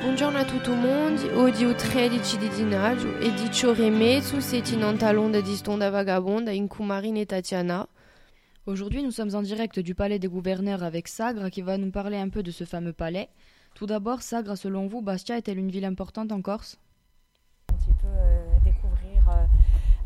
Buongiorno a tutto il mondo, oggi è 13 di gennaio e 10 ore e mezzo siete in Ontalonda di Stonda Vagabonda in Kumarine et Tatiana. Aujourd'hui, nous sommes en direct du palais des gouverneurs avec Sagre qui va nous parler un peu de ce fameux palais. Tout d'abord, Sagre, selon vous, Bastia est-elle une ville importante en Corse? Un petit peu euh, découvrir euh,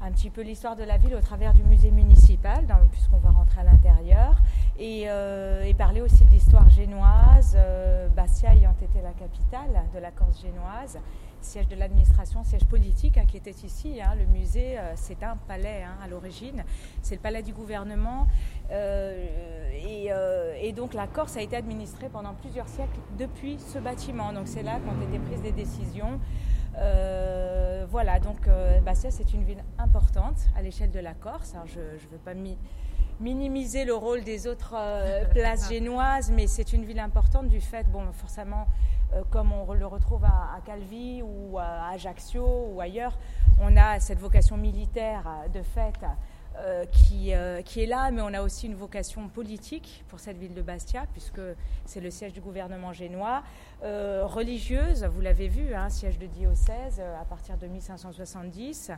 un petit peu l'histoire de la ville au travers du musée municipal, puisqu'on va rentrer à l'intérieur, et, euh, et parler aussi de l'histoire génoise, euh, Bastia ayant été la capitale de la Corse génoise, siège de l'administration, siège politique hein, qui était ici. hein. le musée, euh, c'est un palais hein, à l'origine, c'est le palais du gouvernement. et, donc la Corse a été administrée pendant plusieurs siècles depuis ce bâtiment. Donc c'est là qu'ont été prises des décisions. Voilà, donc euh, Bastia, c'est une ville importante à l'échelle de la Corse. Alors, je ne veux pas mi- minimiser le rôle des autres euh, places génoises, mais c'est une ville importante du fait, bon, forcément, euh, comme on le retrouve à, à Calvi ou à Ajaccio ou ailleurs, on a cette vocation militaire euh, de fait euh, qui, euh, qui est là, mais on a aussi une vocation politique pour cette ville de Bastia, puisque c'est le siège du gouvernement génois, euh, religieuse, vous l'avez vu, hein, siège de diocèse à partir de 1570,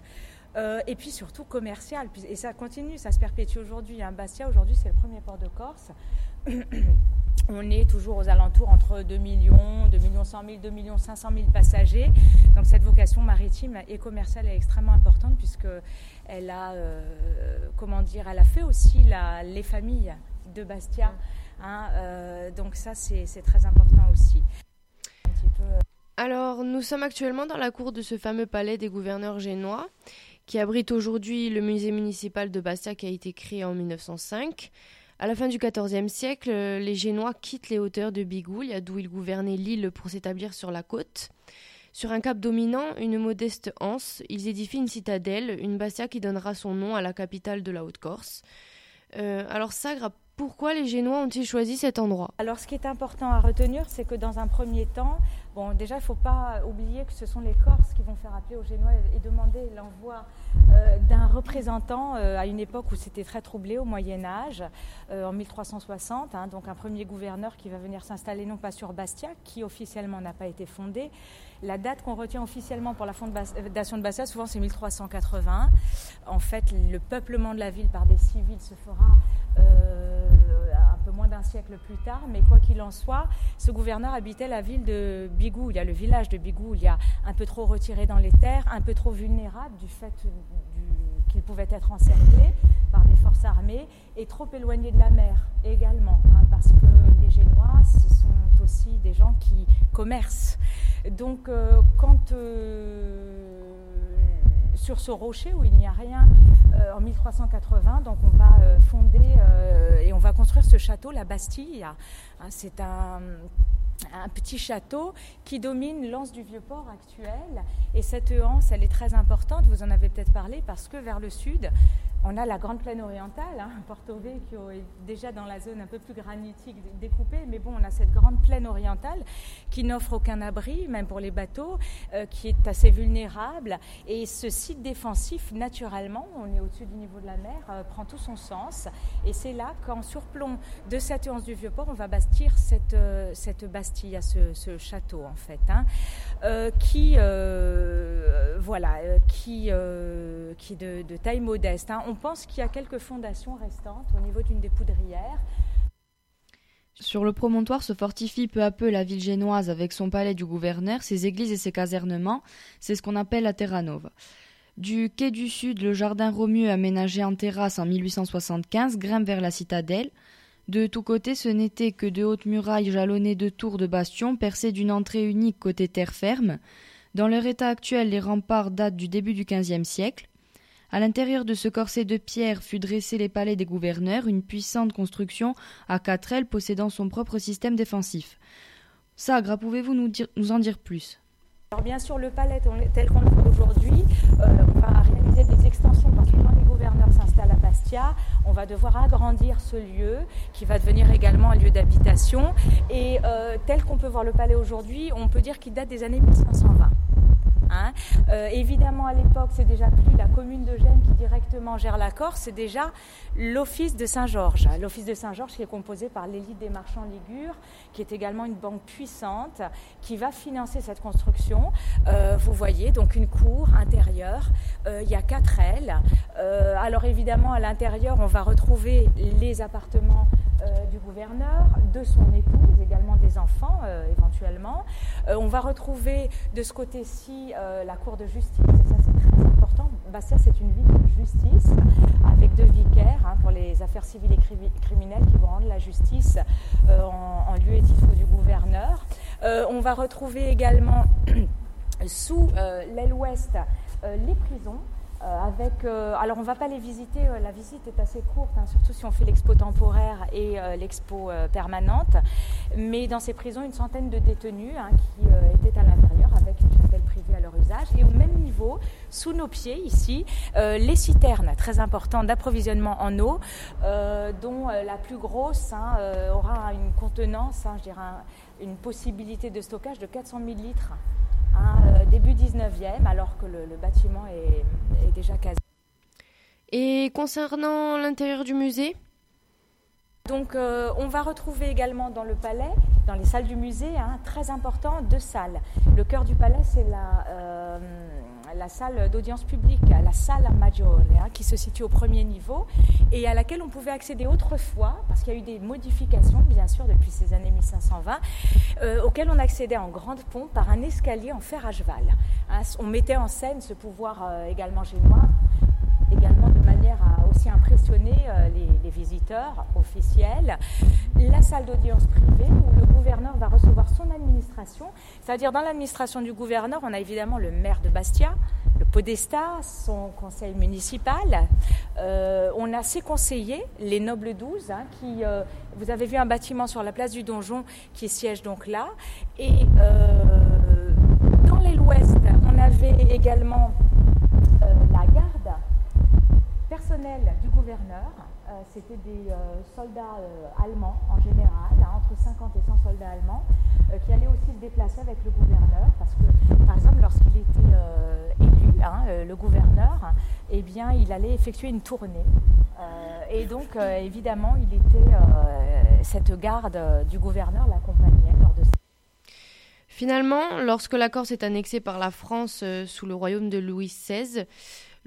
euh, et puis surtout commercial, et ça continue, ça se perpétue aujourd'hui. hein. Bastia, aujourd'hui, c'est le premier port de Corse. On est toujours aux alentours entre 2 millions, 2 millions 100 000, 2 millions 500 000 passagers. Donc cette vocation maritime et commerciale est extrêmement importante puisque elle a, euh, comment dire, elle a fait aussi les familles de Bastia. hein, euh, donc ça, c'est très important aussi. Euh, Alors, nous sommes actuellement dans la cour de ce fameux palais des gouverneurs génois, qui abrite aujourd'hui le musée municipal de Bastia qui a été créé en 1905. À la fin du XIVe siècle, euh, les Génois quittent les hauteurs de Bigoulia, d'où ils gouvernaient l'île pour s'établir sur la côte. Sur un cap dominant, une modeste anse, ils édifient une citadelle, une Bastia qui donnera son nom à la capitale de la Haute-Corse. Euh, alors, Sagre, pourquoi les Génois ont-ils choisi cet endroit? Alors, ce qui est important à retenir, c'est que dans un premier temps, bon, déjà, il ne faut pas oublier que ce sont les Corses qui vont faire appeler aux Génois et, demander l'envoi euh, d'un représentant euh, à une époque où c'était très troublé, au Moyen Âge, euh, en 1360. hein, donc, un premier gouverneur qui va venir s'installer non pas sur Bastia, qui officiellement n'a pas été fondée. La date qu'on retient officiellement pour la fondation de Bastia, souvent, c'est 1380. En fait, le peuplement de la ville par des civils se fera moins d'un siècle plus tard, mais quoi qu'il en soit, ce gouverneur habitait la ville de Bigou, il y a le village de Bigou, il y a un peu trop retiré dans les terres, un peu trop vulnérable du fait qu'il pouvait être encerclé par des forces armées et trop éloigné de la mer également, hein, parce que les Génois, ce sont aussi des gens qui commercent. Donc, euh, quand euh, sur ce rocher où il n'y a rien, euh, en 1380, donc on va fonder et on va construire ce château, la Bastille. Hein, C'est un, un petit château qui domine l'anse du Vieux-Port actuel. Et cette anse, elle est très importante, vous en avez peut-être parlé, parce que vers le sud, on a la grande plaine orientale, hein, Porto Vecchio est déjà dans la zone un peu plus granitique découpée, mais bon, on a cette grande plaine orientale qui n'offre aucun abri, même pour les bateaux, euh, qui est assez vulnérable. Et ce site défensif, naturellement, on est au-dessus du niveau de la mer, euh, prend tout son sens. Et c'est là qu'en surplomb de cette anse du Vieux-Port, on va bâtir cette, euh, cette Bastille, ce, château, en fait, hein, qui, voilà, qui, qui est de, de taille modeste. hein. On pense qu'il y a quelques fondations restantes au niveau d'une des poudrières. Sur le promontoire se fortifie peu à peu la ville génoise avec son palais du gouverneur, ses églises et ses casernements. C'est ce qu'on appelle la Terra Nova. Du quai du sud, le jardin Romieux aménagé en terrasse en 1875 grimpe vers la citadelle. De tous côtés, ce n'était que de hautes murailles jalonnées de tours de bastions percées d'une entrée unique côté terre ferme. Dans leur état actuel, les remparts datent du début du XVe siècle. À l'intérieur de ce corset de pierre fut dressé les palais des gouverneurs, une puissante construction à quatre ailes possédant son propre système défensif. Sagre, pouvez-vous nous en dire plus? Alors bien sûr, le palais tel qu'on le voit aujourd'hui, euh, on va réaliser des extensions parce que quand les gouverneurs s'installent à Bastia, on va devoir agrandir ce lieu qui va devenir également un lieu d'habitation. Et euh, tel qu'on peut voir le palais aujourd'hui, on peut dire qu'il date des années 1520. Hein. Euh, évidemment, à l'époque, c'est déjà plus la commune de Gênes qui directement gère la Corse, c'est déjà l'Office de Saint-Georges. L'Office de Saint-Georges qui est composé par l'élite des marchands ligures, qui est également une banque puissante, qui va financer cette construction. Euh, vous voyez donc une cour intérieure, euh, il y a quatre ailes. alors évidemment, à l'intérieur, on va retrouver les appartements du gouverneur, de son épouse, également des enfants éventuellement. on va retrouver de ce côté-ci euh, la Cour de justice, et ça c'est très important. Bastia c'est une ville de justice avec deux vicaires hein, pour les affaires civiles et criminelles qui vont rendre la justice euh, en, lieu et titre du gouverneur. Euh, on va retrouver également sous l'aile ouest les prisons. Avec, alors on ne va pas les visiter, la visite est assez courte, hein, surtout si on fait l'expo temporaire et l'expo permanente. Mais dans ces prisons, une centaine de détenus hein, qui étaient à l'intérieur avec une chapelle privée à leur usage. Et au même niveau, sous nos pieds, ici, euh, les citernes, très importantes d'approvisionnement en eau, euh, dont euh, la plus grosse hein, aura une contenance, je dirais une possibilité de stockage de 400 000 litres. Hein, début 19e, alors que le, bâtiment est, est déjà casé. Et concernant l'intérieur du musée donc euh, on va retrouver également dans le palais, dans les salles du musée, hein, très important, deux salles. Le cœur du palais, c'est la, euh, la salle d'audience publique, la salle Maggiore, hein, qui se situe au premier niveau et à laquelle on pouvait accéder autrefois, parce qu'il y a eu des modifications, bien sûr, depuis ces années 1520, euh, auxquelles on accédait en grande pompe par un escalier en fer à cheval. Hein, on mettait en scène ce pouvoir également génois également de manière à aussi euh, les, visiteurs officiels. La salle d'audience privée où le gouverneur va recevoir son administration, c'est-à-dire dans l'administration du gouverneur, on a évidemment le maire de Bastia, le podestat, son conseil municipal. Euh, on a ses conseillers, les nobles 12, hein, qui, euh, vous avez vu un bâtiment sur la place du donjon qui siège donc là. Et dans l'aile ouest, on avait également la garde personnel du gouverneur. Euh, c'était des euh, soldats euh, allemands en général, hein, entre 50 et 100 soldats allemands, qui allaient aussi se déplacer avec le gouverneur, parce que, par exemple, lorsqu'il était élu, hein, le gouverneur, eh bien, il allait effectuer une tournée. et donc, évidemment, il était, cette garde du gouverneur l'accompagnait lors de Finalement, lorsque la Corse est annexée par la France sous le royaume de Louis XVI,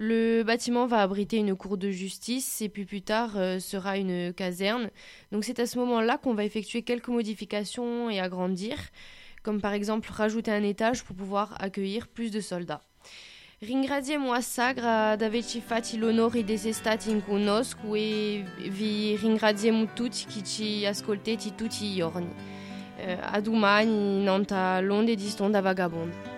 le bâtiment va abriter une cour de justice et puis plus tard euh, sera une caserne. Donc c'est à ce moment-là qu'on va effectuer quelques modifications et agrandir, comme par exemple rajouter un étage pour pouvoir accueillir plus de soldats. Ringraziem sagra d'aveci fatti l'onore stati in conosco e vi ringraziem tutti chi ci ascolteti tutti i giorni. Uh, a domani, l'onde di vagabonde.